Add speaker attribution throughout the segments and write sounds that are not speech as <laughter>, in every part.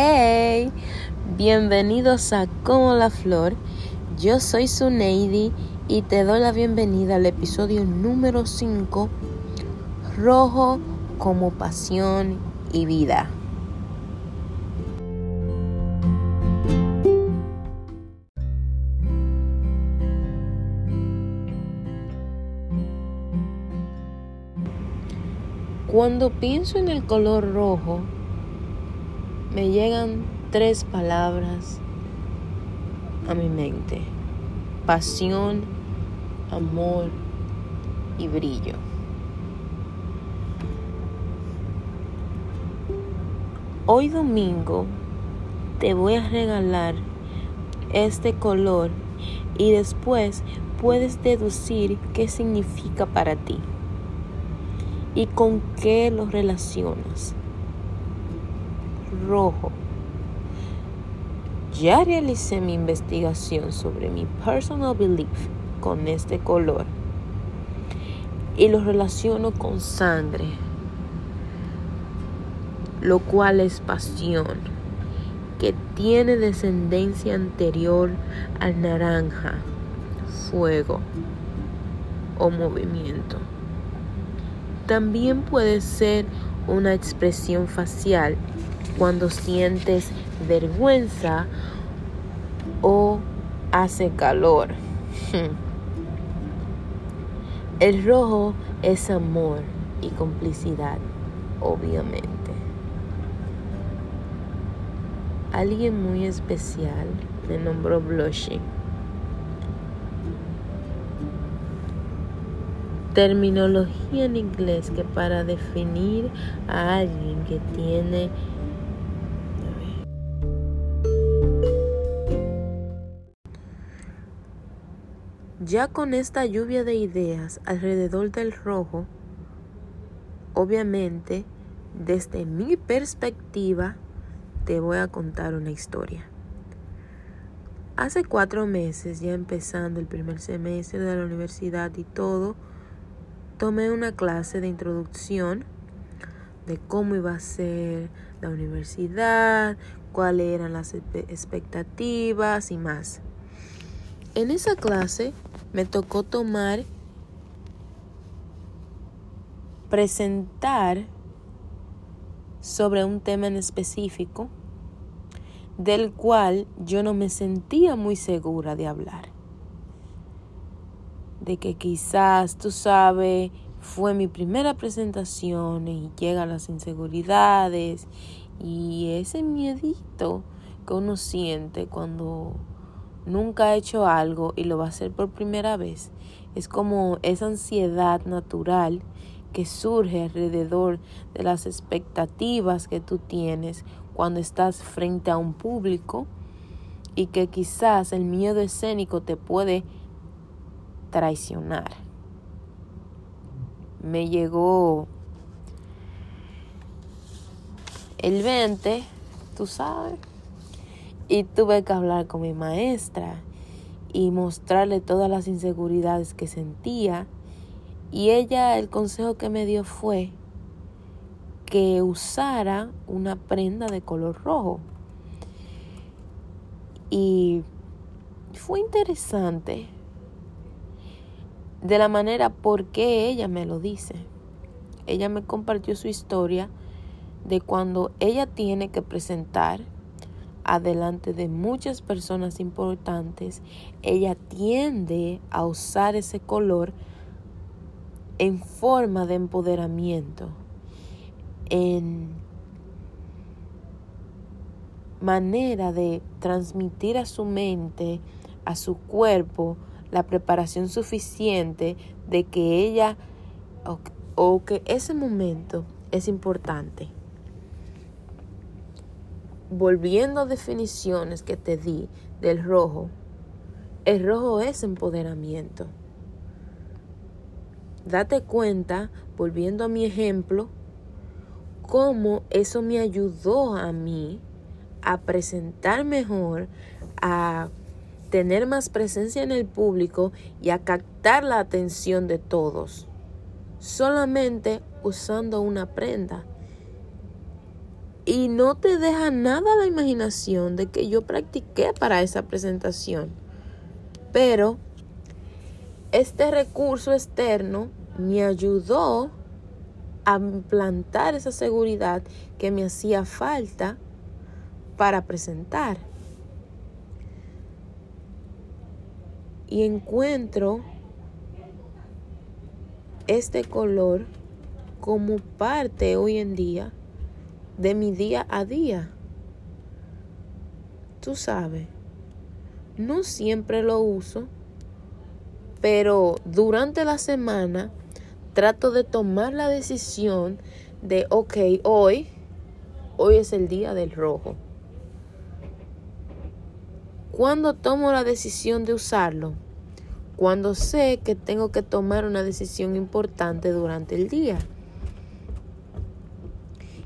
Speaker 1: Hey, bienvenidos a Como la Flor. Yo soy Suneidi y te doy la bienvenida al episodio número 5, Rojo como pasión y vida. Cuando pienso en el color rojo, me llegan tres palabras a mi mente. Pasión, amor y brillo. Hoy domingo te voy a regalar este color y después puedes deducir qué significa para ti y con qué lo relacionas. Rojo. Ya realicé mi investigación sobre mi personal belief con este color y lo relaciono con sangre, lo cual es pasión, que tiene descendencia anterior al naranja, fuego o movimiento. También puede ser una expresión facial cuando sientes vergüenza o hace calor. <laughs> El rojo es amor y complicidad, obviamente. Alguien muy especial me nombró Blushing. Terminología en inglés que para definir a alguien que tiene Ya con esta lluvia de ideas alrededor del rojo, obviamente, desde mi perspectiva, te voy a contar una historia. Hace cuatro meses, ya empezando el primer semestre de la universidad y todo, tomé una clase de introducción de cómo iba a ser la universidad, cuáles eran las expectativas y más. En esa clase me tocó tomar, presentar sobre un tema en específico del cual yo no me sentía muy segura de hablar de que quizás, tú sabes, fue mi primera presentación y llegan las inseguridades y ese miedito que uno siente cuando nunca ha hecho algo y lo va a hacer por primera vez. Es como esa ansiedad natural que surge alrededor de las expectativas que tú tienes cuando estás frente a un público y que quizás el miedo escénico te puede traicionar. Me llegó el 20, tú sabes, y tuve que hablar con mi maestra y mostrarle todas las inseguridades que sentía. Y ella, el consejo que me dio fue que usara una prenda de color rojo. Y fue interesante de la manera por qué ella me lo dice. Ella me compartió su historia de cuando ella tiene que presentar adelante de muchas personas importantes, ella tiende a usar ese color en forma de empoderamiento, en manera de transmitir a su mente, a su cuerpo, la preparación suficiente de que ella o, que ese momento es importante. Volviendo a definiciones que te di del rojo, el rojo es empoderamiento. Date cuenta, volviendo a mi ejemplo, cómo eso me ayudó a mí a presentar mejor, a tener más presencia en el público y a captar la atención de todos, solamente usando una prenda. Y no te deja nada la imaginación de que yo practiqué para esa presentación. Pero este recurso externo me ayudó a implantar esa seguridad que me hacía falta para presentar. Y encuentro este color como parte hoy en día de mi día a día. Tú sabes, no siempre lo uso, pero durante la semana trato de tomar la decisión de, ok, hoy, hoy es el día del rojo. Cuando tomo la decisión de usarlo? Cuando sé que tengo que tomar una decisión importante durante el día.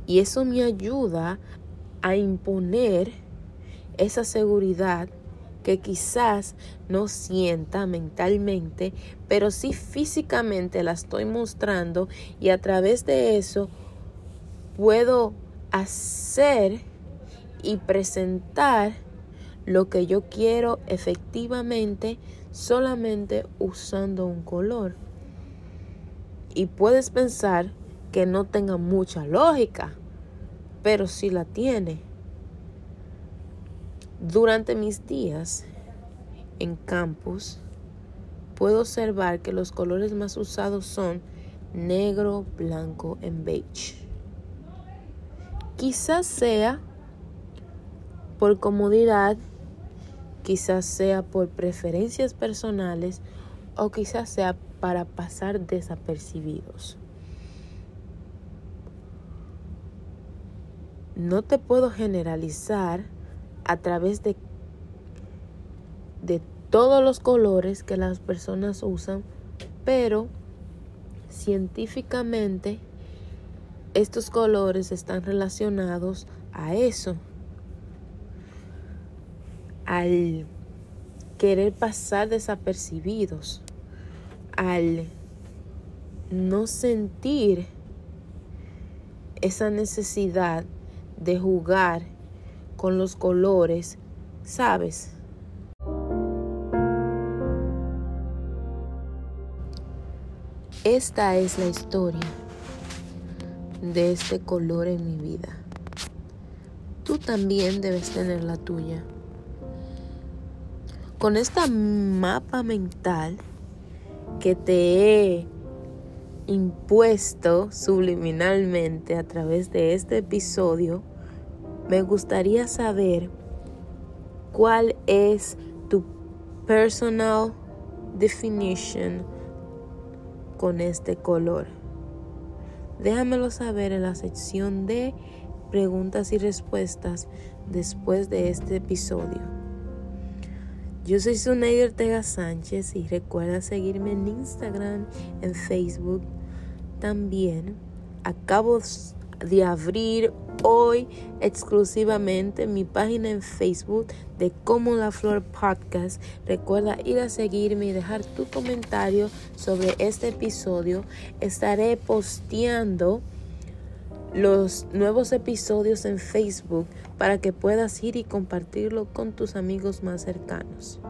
Speaker 1: Y eso me ayuda a imponer esa seguridad que quizás no sienta mentalmente, pero sí físicamente la estoy mostrando y a través de eso puedo hacer y presentar lo que yo quiero efectivamente solamente usando un color. Y puedes pensar que no tenga mucha lógica, pero sí la tiene. Durante mis días en campus, puedo observar que los colores más usados son negro, blanco y beige. Quizás sea por comodidad, quizás sea por preferencias personales o quizás sea para pasar desapercibidos. No te puedo generalizar a través de, de todos los colores que las personas usan, pero científicamente estos colores están relacionados a eso, al querer pasar desapercibidos, al no sentir esa necesidad de jugar con los colores, ¿sabes? Esta es la historia de este color en mi vida. Tú también debes tener la tuya. Con esta mapa mental que te he impuesto subliminalmente a través de este episodio, me gustaría saber cuál es tu personal definition con este color. Déjamelo saber en la sección de preguntas y respuestas después de este episodio. Yo soy Suneida Ortega Sánchez y recuerda seguirme en Instagram, en Facebook también. Acabo de abrir hoy exclusivamente mi página en Facebook de Como la Flor Podcast. Recuerda ir a seguirme y dejar tu comentario sobre este episodio. Estaré posteando los nuevos episodios en Facebook para que puedas ir y compartirlo con tus amigos más cercanos.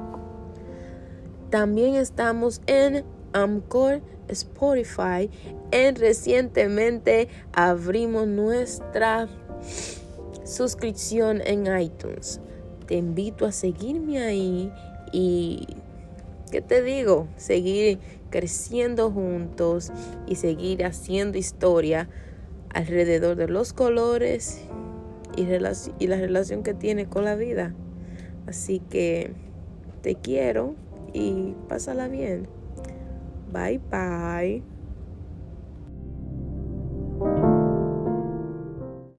Speaker 1: También estamos en Amcor, Spotify. En recientemente abrimos nuestra suscripción en iTunes. Te invito a seguirme ahí y, ¿qué te digo? Seguir creciendo juntos y seguir haciendo historia alrededor de los colores y, la relación que tiene con la vida. Así que te quiero y pásala bien. Bye bye.